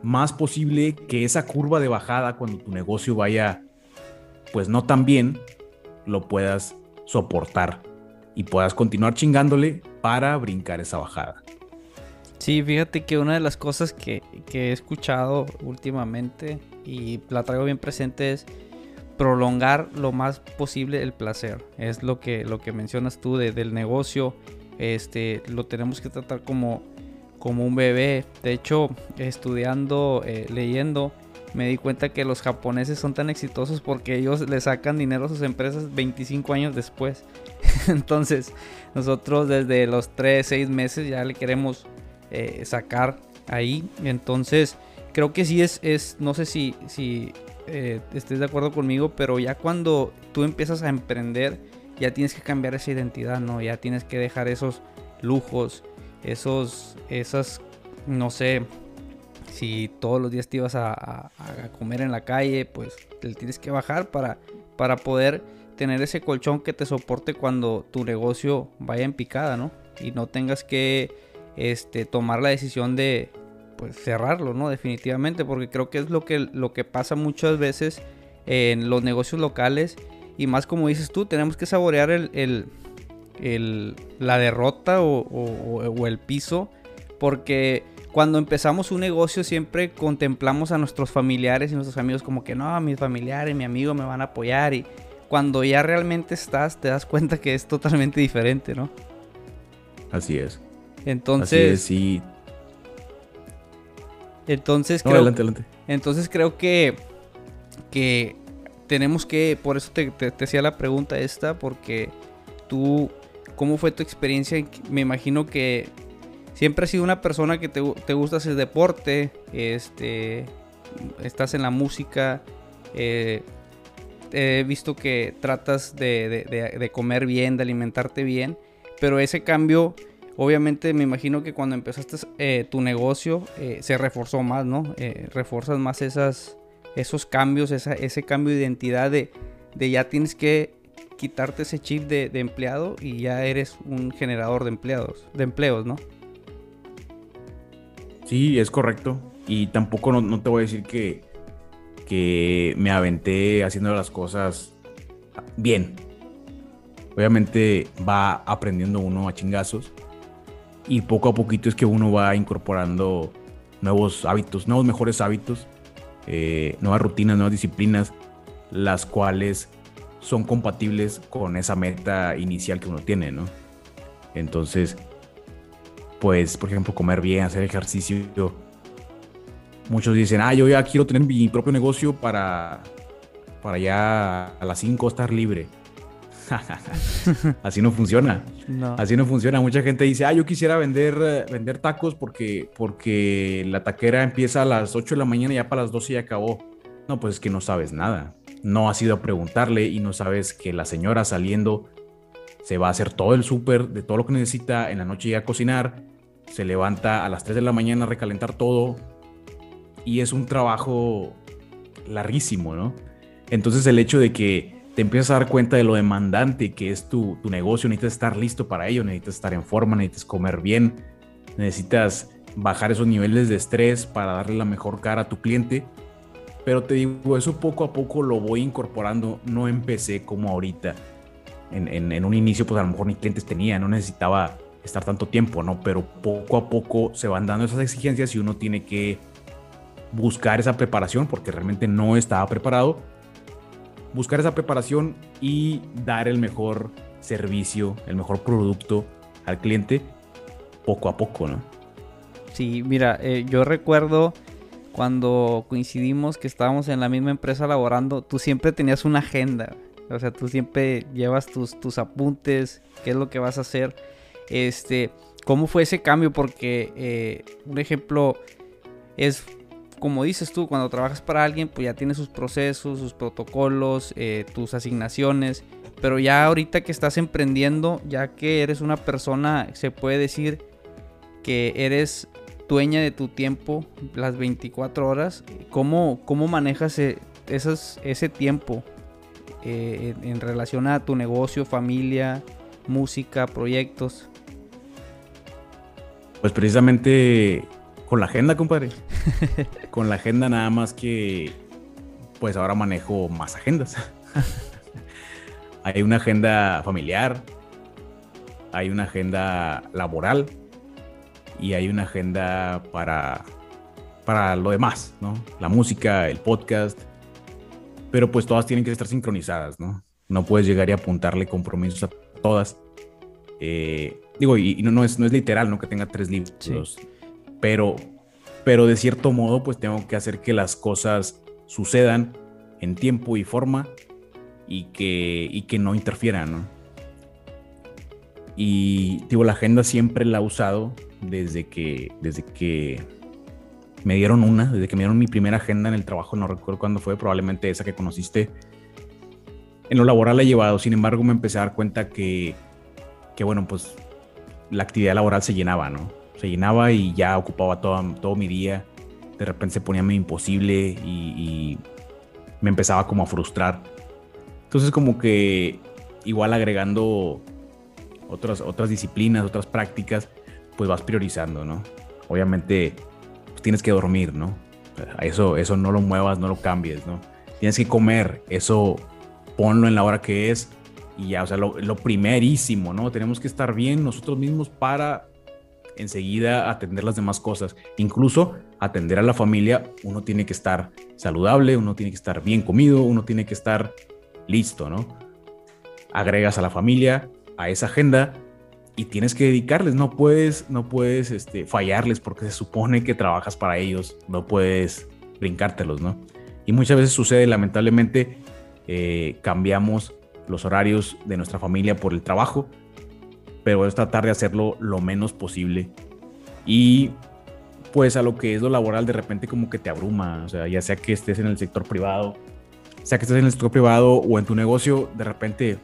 más posible que esa curva de bajada cuando tu negocio vaya pues no tan bien, lo puedas soportar y puedas continuar chingándole para brincar esa bajada. Sí, fíjate que una de las cosas que, he escuchado últimamente y la traigo bien presente es prolongar lo más posible el placer. Es lo que, lo que mencionas tú del negocio. Este, lo tenemos que tratar como como un bebé. De hecho, estudiando, eh, leyendo, me di cuenta que los japoneses son tan exitosos porque ellos le sacan dinero a sus empresas 25 años después. Entonces, nosotros desde los 3, 6 meses ya le queremos eh, sacar ahí. Entonces, creo que sí es, es no sé si, si eh, estés de acuerdo conmigo, pero ya cuando tú empiezas a emprender, ya tienes que cambiar esa identidad, ¿no? Ya tienes que dejar esos lujos, esos, esas, no sé, si todos los días te ibas a, comer en la calle, pues te tienes que bajar para, para poder tener ese colchón que te soporte cuando tu negocio vaya en picada, ¿no? Y no tengas que este, tomar la decisión de pues, cerrarlo, ¿no? Definitivamente, porque creo que es lo que, lo que pasa muchas veces en los negocios locales. Y más como dices tú, tenemos que saborear el, la derrota o, el piso, porque cuando empezamos un negocio siempre contemplamos a nuestros familiares y nuestros amigos como que no, mis familiares, mi amigo me van a apoyar y cuando ya realmente estás te das cuenta que es totalmente diferente, ¿no? Así es. Entonces... sí. Entonces creo, adelante, adelante. Entonces creo que, que tenemos que, por eso te, te, hacía la pregunta esta, porque tú, ¿cómo fue tu experiencia? Me imagino que siempre has sido una persona que te, te gusta hacer deporte, este, estás en la música, eh, he visto que tratas de, de, comer bien, de alimentarte bien, pero ese cambio, obviamente me imagino que cuando empezaste eh, tu negocio eh, se reforzó más, ¿no? reforzas más esas esos cambios, ese cambio de identidad de, ya tienes que quitarte ese chip de, empleado y ya eres un generador de empleados, de empleos, ¿no? Sí, es correcto. Y tampoco no, te voy a decir que, que me aventé haciendo las cosas bien. Obviamente va aprendiendo uno a chingazos. Y poco a poquito es que uno va incorporando nuevos hábitos, nuevos mejores hábitos eh, nuevas rutinas, nuevas disciplinas, las cuales son compatibles con esa meta inicial que uno tiene, ¿no? Entonces, pues, por ejemplo, comer bien, hacer ejercicio. Muchos dicen, ah, yo ya quiero tener mi propio negocio para, para ya a las 5 estar libre. Así no funciona. Así no funciona. Mucha gente dice, ah, yo quisiera vender, eh, vender tacos porque, porque la taquera empieza a las 8 de la mañana y ya para las 12 ya acabó. No, pues es que no sabes nada. No has ido a preguntarle y no sabes que la señora saliendo se va a hacer todo el súper de todo lo que necesita, en la noche ya a cocinar, se levanta a las 3 de la mañana a recalentar todo y es un trabajo larguísimo, ¿no? Entonces el hecho de que te empiezas a dar cuenta de lo demandante que es tu, negocio, necesitas estar listo para ello, necesitas estar en forma, necesitas comer bien, necesitas bajar esos niveles de estrés para darle la mejor cara a tu cliente. Pero te digo, eso poco a poco lo voy incorporando, no empecé como ahorita. En, en un inicio, pues a lo mejor ni clientes tenía, no necesitaba estar tanto tiempo, ¿no? Pero poco a poco se van dando esas exigencias y uno tiene que buscar esa preparación porque realmente no estaba preparado buscar esa preparación y dar el mejor servicio, el mejor producto al cliente poco a poco, ¿no? Sí, mira, eh, yo recuerdo cuando coincidimos que estábamos en la misma empresa laborando, tú siempre tenías una agenda. O sea, tú siempre llevas tus, tus apuntes, qué es lo que vas a hacer. Este, ¿cómo fue ese cambio? Porque, eh, un ejemplo, es como dices tú, cuando trabajas para alguien, pues ya tienes sus procesos, sus protocolos, eh, tus asignaciones. Pero ya ahorita que estás emprendiendo, ya que eres una persona, se puede decir que eres dueña de tu tiempo las 24 horas. ¿Cómo, cómo manejas e, ese tiempo eh, en relación a tu negocio, familia, música, proyectos? Pues precisamente con la agenda, compadre. Con la agenda nada más que pues ahora manejo más agendas. hay una agenda familiar, hay una agenda laboral y hay una agenda para para lo demás, ¿no? La música, el podcast. Pero pues todas tienen que estar sincronizadas, ¿no? No puedes llegar y apuntarle compromisos a todas. Eh, digo, y, no, no, es, no es literal, ¿no? Que tenga tres libros pero, pero de cierto modo pues tengo que hacer que las cosas sucedan en tiempo y forma y que, y que no interfieran, ¿no? Y digo, la agenda siempre la he usado desde que, desde que me dieron una, desde que me dieron mi primera agenda en el trabajo, no recuerdo cuándo fue, probablemente esa que conociste. En lo laboral la he llevado, sin embargo me empecé a dar cuenta que, que bueno, pues la actividad laboral se llenaba, ¿no? Se llenaba y ya ocupaba todo, todo mi día. De repente se ponía medio imposible y, me empezaba como a frustrar. Entonces como que igual agregando otras, otras disciplinas, otras prácticas, pues vas priorizando, ¿no? Obviamente pues tienes que dormir, ¿no? Eso, eso no lo muevas, no lo cambies, ¿no? Tienes que comer, eso ponlo en la hora que es y ya, o sea, lo, lo primerísimo, ¿no? Tenemos que estar bien nosotros mismos para enseguida atender las demás cosas. Incluso atender a la familia, uno tiene que estar saludable, uno tiene que estar bien comido, uno tiene que estar listo, ¿no? Agregas a la familia a esa agenda y tienes que dedicarles, no puedes, no puedes este, fallarles porque se supone que trabajas para ellos, no puedes brincártelos, ¿no? Y muchas veces sucede, lamentablemente, eh, cambiamos los horarios de nuestra familia por el trabajo, pero es tratar de hacerlo lo menos posible. Y pues a lo que es lo laboral de repente como que te abruma, o sea, ya sea que estés en el sector privado, sea que estés en el sector privado o en tu negocio, de repente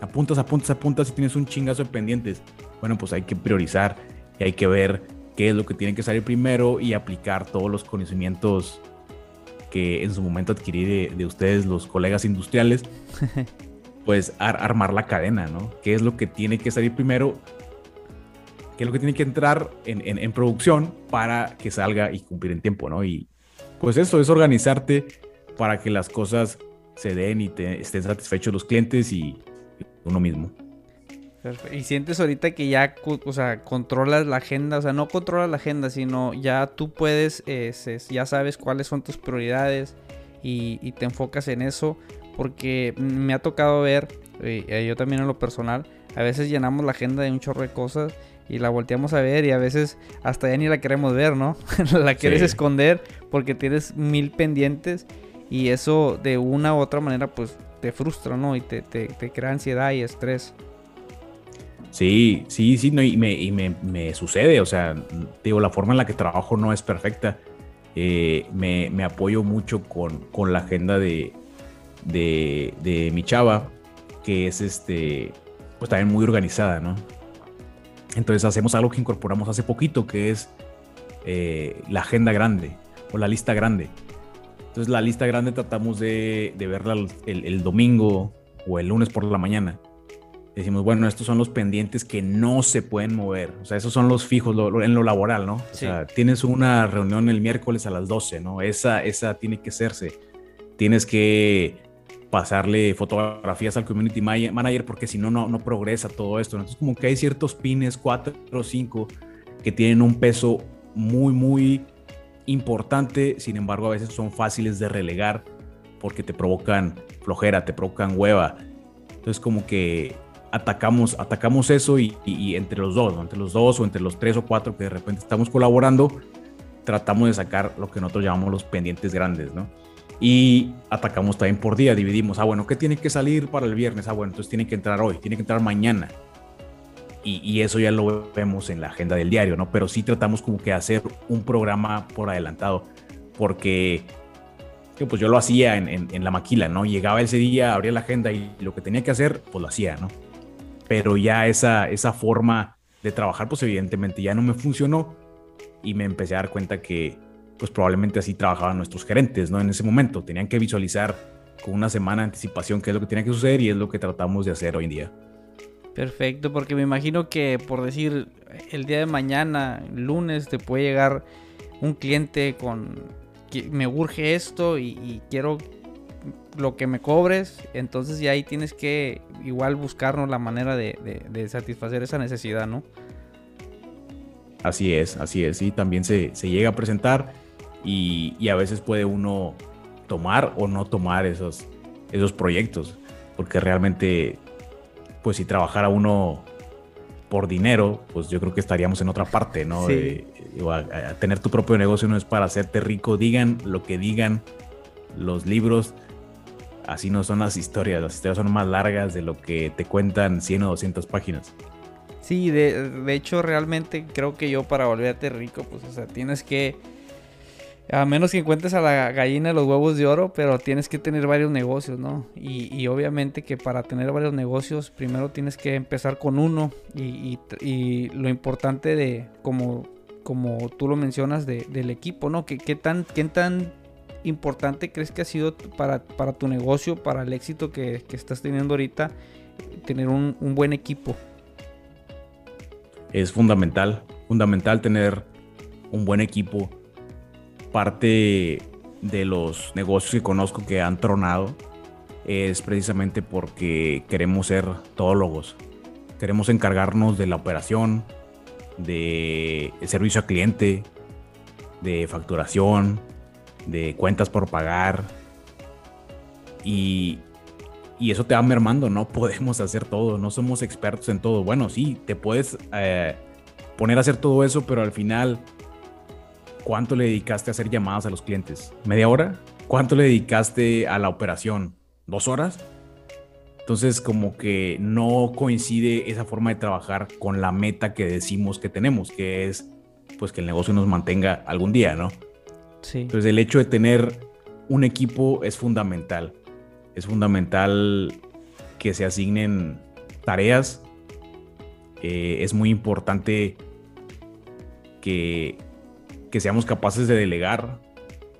apuntas, apuntas, apuntas y tienes un chingazo de pendientes. Bueno, pues hay que priorizar y hay que ver qué es lo que tiene que salir primero y aplicar todos los conocimientos que en su momento adquirí de, ustedes, los colegas industriales, pues armar la cadena, ¿no? ¿Qué es lo que tiene que salir primero? ¿Qué es lo que tiene que entrar en, producción para que salga y cumplir en tiempo, ¿no? Y pues eso es organizarte para que las cosas se den y te, estén satisfechos los clientes y uno mismo. Y sientes ahorita que ya, o sea, controlas la agenda, o sea, no controlas la agenda, sino ya tú puedes, ya sabes cuáles son tus prioridades y, te enfocas en eso, porque me ha tocado ver, eh, yo también en lo personal, a veces llenamos la agenda de un chorro de cosas y la volteamos a ver y a veces hasta ya ni la queremos ver, ¿no? la quieres esconder porque tienes mil pendientes y eso de una u otra manera pues te frustra, ¿no? Y te, te, te crea ansiedad y estrés. Sí, sí, sí, no, y, me, sucede, o sea, digo, la forma en la que trabajo no es perfecta. Eh, me, apoyo mucho con, la agenda de, de, mi chava, que es este, pues también muy organizada, ¿no? Entonces hacemos algo que incorporamos hace poquito, que es eh, la agenda grande o la lista grande. Entonces la lista grande tratamos de, verla el domingo o el lunes por la mañana decimos, bueno, estos son los pendientes que no se pueden mover. O sea, esos son los fijos en lo laboral, ¿no? O sea, tienes una reunión el miércoles a las 12, ¿no? Esa, esa tiene que hacerse. Tienes que pasarle fotografías al community manager porque si no, no progresa todo esto. Entonces, como que hay ciertos pines, cuatro o cinco, que tienen un peso muy, muy importante. Sin embargo, a veces son fáciles de relegar porque te provocan flojera, te provocan hueva. Entonces, como que atacamos, atacamos eso y, entre los dos, entre los dos o entre los tres o cuatro que de repente estamos colaborando, tratamos de sacar lo que nosotros llamamos los pendientes grandes, ¿no? Y atacamos también por día, dividimos, ah, bueno, ¿qué tiene que salir para el viernes? Ah, bueno, entonces tiene que entrar hoy, tiene que entrar mañana. Y, eso ya lo vemos en la agenda del diario, ¿no? Pero sí tratamos como que hacer un programa por adelantado, porque pues yo lo hacía en, en la maquila, ¿no? Llegaba ese día, abría la agenda y lo que tenía que hacer, pues lo hacía, ¿no? pero ya esa, esa forma de trabajar, pues evidentemente ya no me funcionó y me empecé a dar cuenta que pues probablemente así trabajaban nuestros gerentes, ¿no? En ese momento tenían que visualizar con una semana de anticipación qué es lo que tenía que suceder y es lo que tratamos de hacer hoy en día. Perfecto, porque me imagino que por decir el día de mañana, lunes, te puede llegar un cliente con que me urge esto y, y quiero lo que me cobres, entonces ya ahí tienes que igual buscarnos la manera de, satisfacer esa necesidad, ¿no? Así es, así es, sí, también se, llega a presentar y, a veces puede uno tomar o no tomar esos, esos proyectos, porque realmente, pues si trabajara uno por dinero, pues yo creo que estaríamos en otra parte, ¿no? tener tu propio negocio no es para hacerte rico, digan lo que digan los libros, así no son las historias, las historias son más largas de lo que te cuentan 100 o 200 páginas. Sí, de, hecho realmente creo que yo para volverte rico, pues o sea, tienes que, a menos que encuentres a la gallina de los huevos de oro, pero tienes que tener varios negocios, ¿no? Y, obviamente que para tener varios negocios, primero tienes que empezar con uno y, lo importante de, como, como tú lo mencionas, del equipo, ¿no? ¿Qué, qué tan, qué tan importante crees que ha sido para, para tu negocio, para el éxito que, estás teniendo ahorita, tener un, buen equipo? Es fundamental, fundamental tener un buen equipo. Parte de los negocios que conozco que han tronado es precisamente porque queremos ser todólogos. Queremos encargarnos de la operación, de servicio al cliente, de facturación, de cuentas por pagar. Y, y eso te va mermando, no podemos hacer todo, no somos expertos en todo. Bueno, sí, te puedes eh, poner a hacer todo eso, pero al final, ¿cuánto le dedicaste a hacer llamadas a los clientes? ¿Media hora? ¿Cuánto le dedicaste a la operación? ¿Dos horas? Entonces, como que no coincide esa forma de trabajar con la meta que decimos que tenemos, que es pues que el negocio nos mantenga algún día, ¿no? Sí. Entonces, el hecho de tener un equipo es fundamental. Es fundamental que se asignen tareas. Eh, es muy importante que, que seamos capaces de delegar,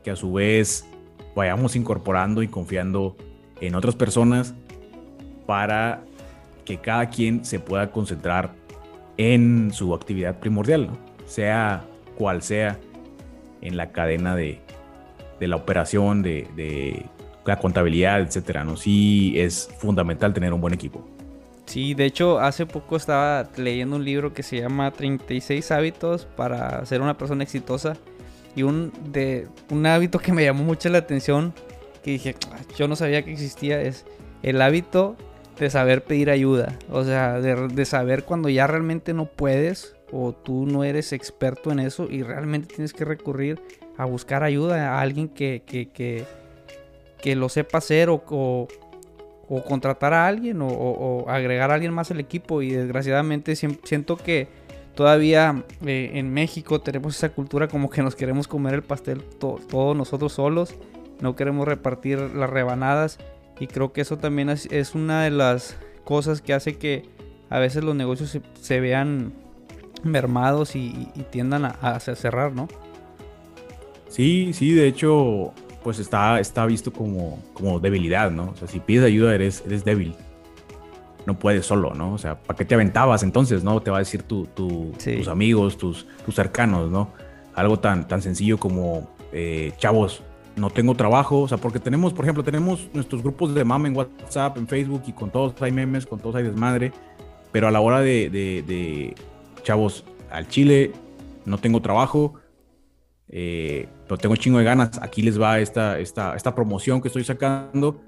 que a su vez vayamos incorporando y confiando en otras personas para que cada quien se pueda concentrar en su actividad primordial, sea cual sea en la cadena de, la operación, de, la contabilidad, etcétera. ¿no? Sí es fundamental tener un buen equipo. Sí, de hecho, hace poco estaba leyendo un libro que se llama 36 hábitos para ser una persona exitosa. Y un, de, un hábito que me llamó mucho la atención que dije, ah, yo no sabía que existía, es el hábito de saber pedir ayuda. O sea, de, saber cuando ya realmente no puedes o tú no eres experto en eso y realmente tienes que recurrir a buscar ayuda a alguien que, que, que, lo sepa hacer o, o, contratar a alguien o, agregar a alguien más al equipo. Y desgraciadamente siento que todavía eh, en México tenemos esa cultura como que nos queremos comer el pastel todos nosotros solos no queremos repartir las rebanadas y creo que eso también es, una de las cosas que hace que a veces los negocios se, vean mermados y, tiendan a, cerrar, ¿no? Sí, sí, de hecho, pues está, está visto como, como debilidad, ¿no? O sea, si pides ayuda eres, eres débil. No puedes solo, ¿no? O sea, ¿para qué te aventabas entonces, no? Te va a decir tu, tus amigos, tus, tus cercanos, ¿no? Algo tan, tan sencillo como, eh, chavos, no tengo trabajo, o sea, porque tenemos, por ejemplo, tenemos nuestros grupos de mama en WhatsApp, en Facebook y con todos hay memes, con todos hay desmadre, pero a la hora de, chavos, al Chile, no tengo trabajo, eh, tengo chingo de ganas, aquí les va esta, esta, esta promoción que estoy sacando,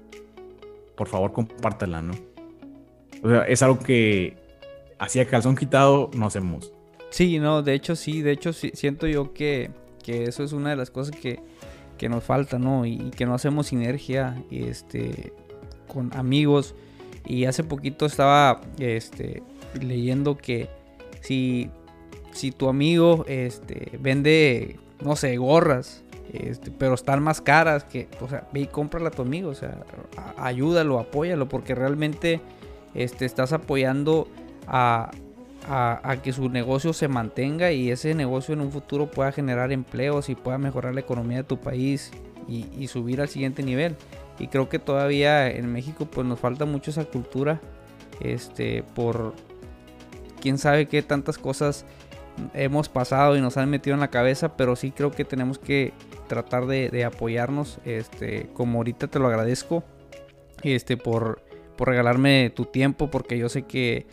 por favor compártanla, ¿no? O sea, es algo que hacía calzón quitado no hacemos. Sí, no, de hecho sí, de hecho siento yo que, que eso es una de las cosas que que nos falta, ¿no? Y, que no hacemos sinergia este, con amigos. Y hace poquito estaba este, leyendo que si, si tu amigo este, vende, no sé, gorras, este, pero están más caras que, o sea, ve y cómprala a tu amigo, o sea, ayúdalo, apóyalo, porque realmente este, estás apoyando a, a, que su negocio se mantenga y ese negocio en un futuro pueda generar empleos y pueda mejorar la economía de tu país y, subir al siguiente nivel. Y creo que todavía en México pues nos falta mucho esa cultura. Este, por quién sabe qué tantas cosas hemos pasado y nos han metido en la cabeza, pero sí creo que tenemos que tratar de, apoyarnos. Este, como ahorita te lo agradezco. Este, por, por regalarme tu tiempo, porque yo sé que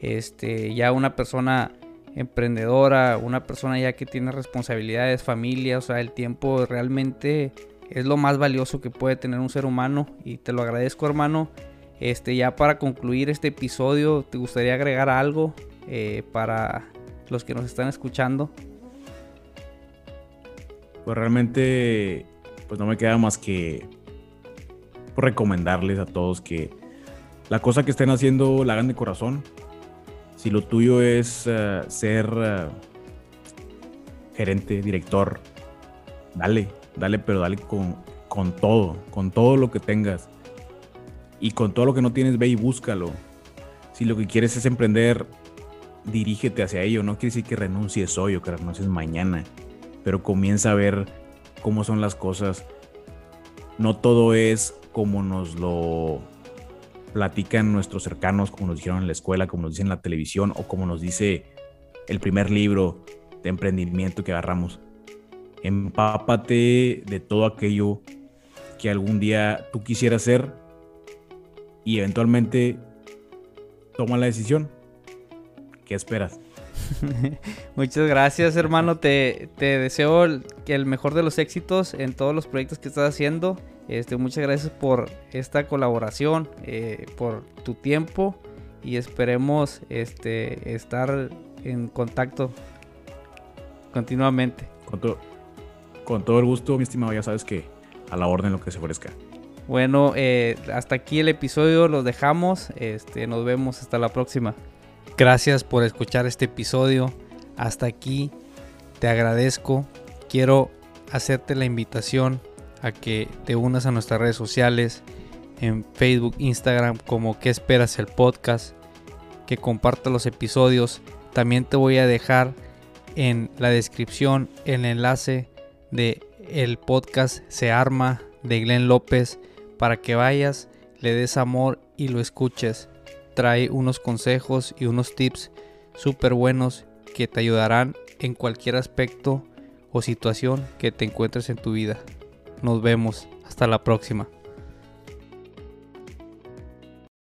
este, ya una persona emprendedora, una persona ya que tiene responsabilidades, familia, o sea, el tiempo realmente es lo más valioso que puede tener un ser humano y te lo agradezco hermano. Este, ya para concluir este episodio, ¿te gustaría agregar algo eh, para los que nos están escuchando? Pues realmente, pues no me queda más que recomendarles a todos que la cosa que estén haciendo la hagan de corazón, si lo tuyo es eh, ser eh, gerente, director, dale, dale, pero dale con, con todo, con todo lo que tengas. Y con todo lo que no tienes, ve y búscalo. Si lo que quieres es emprender, dirígete hacia ello. No quiere decir que renuncies hoy o que renuncies mañana, pero comienza a ver cómo son las cosas. No todo es como nos lo platican nuestros cercanos, como nos dijeron en la escuela, como nos dicen en la televisión o como nos dice el primer libro de emprendimiento que agarramos. Empápate de todo aquello que algún día tú quisieras ser y eventualmente toma la decisión. ¿Qué esperas? Muchas gracias, hermano. Te, deseo el, el, mejor de los éxitos en todos los proyectos que estás haciendo. Este, muchas gracias por esta colaboración, eh, por tu tiempo y esperemos este, estar en contacto continuamente. Con, con todo el gusto, mi estimado, ya sabes que a la orden lo que se ofrezca. Bueno, eh, hasta aquí el episodio, los dejamos. Este, nos vemos hasta la próxima. Gracias por escuchar este episodio. Hasta aquí te agradezco. Quiero hacerte la invitación a que te unas a nuestras redes sociales en Facebook, Instagram como que esperas el podcast, que compartas los episodios. También te voy a dejar en la descripción el enlace de el podcast Se Arma de Glenn López para que vayas, le des amor y lo escuches. Trae unos consejos y unos tips súper buenos que te ayudarán en cualquier aspecto o situación que te encuentres en tu vida. Nos vemos. Hasta la próxima.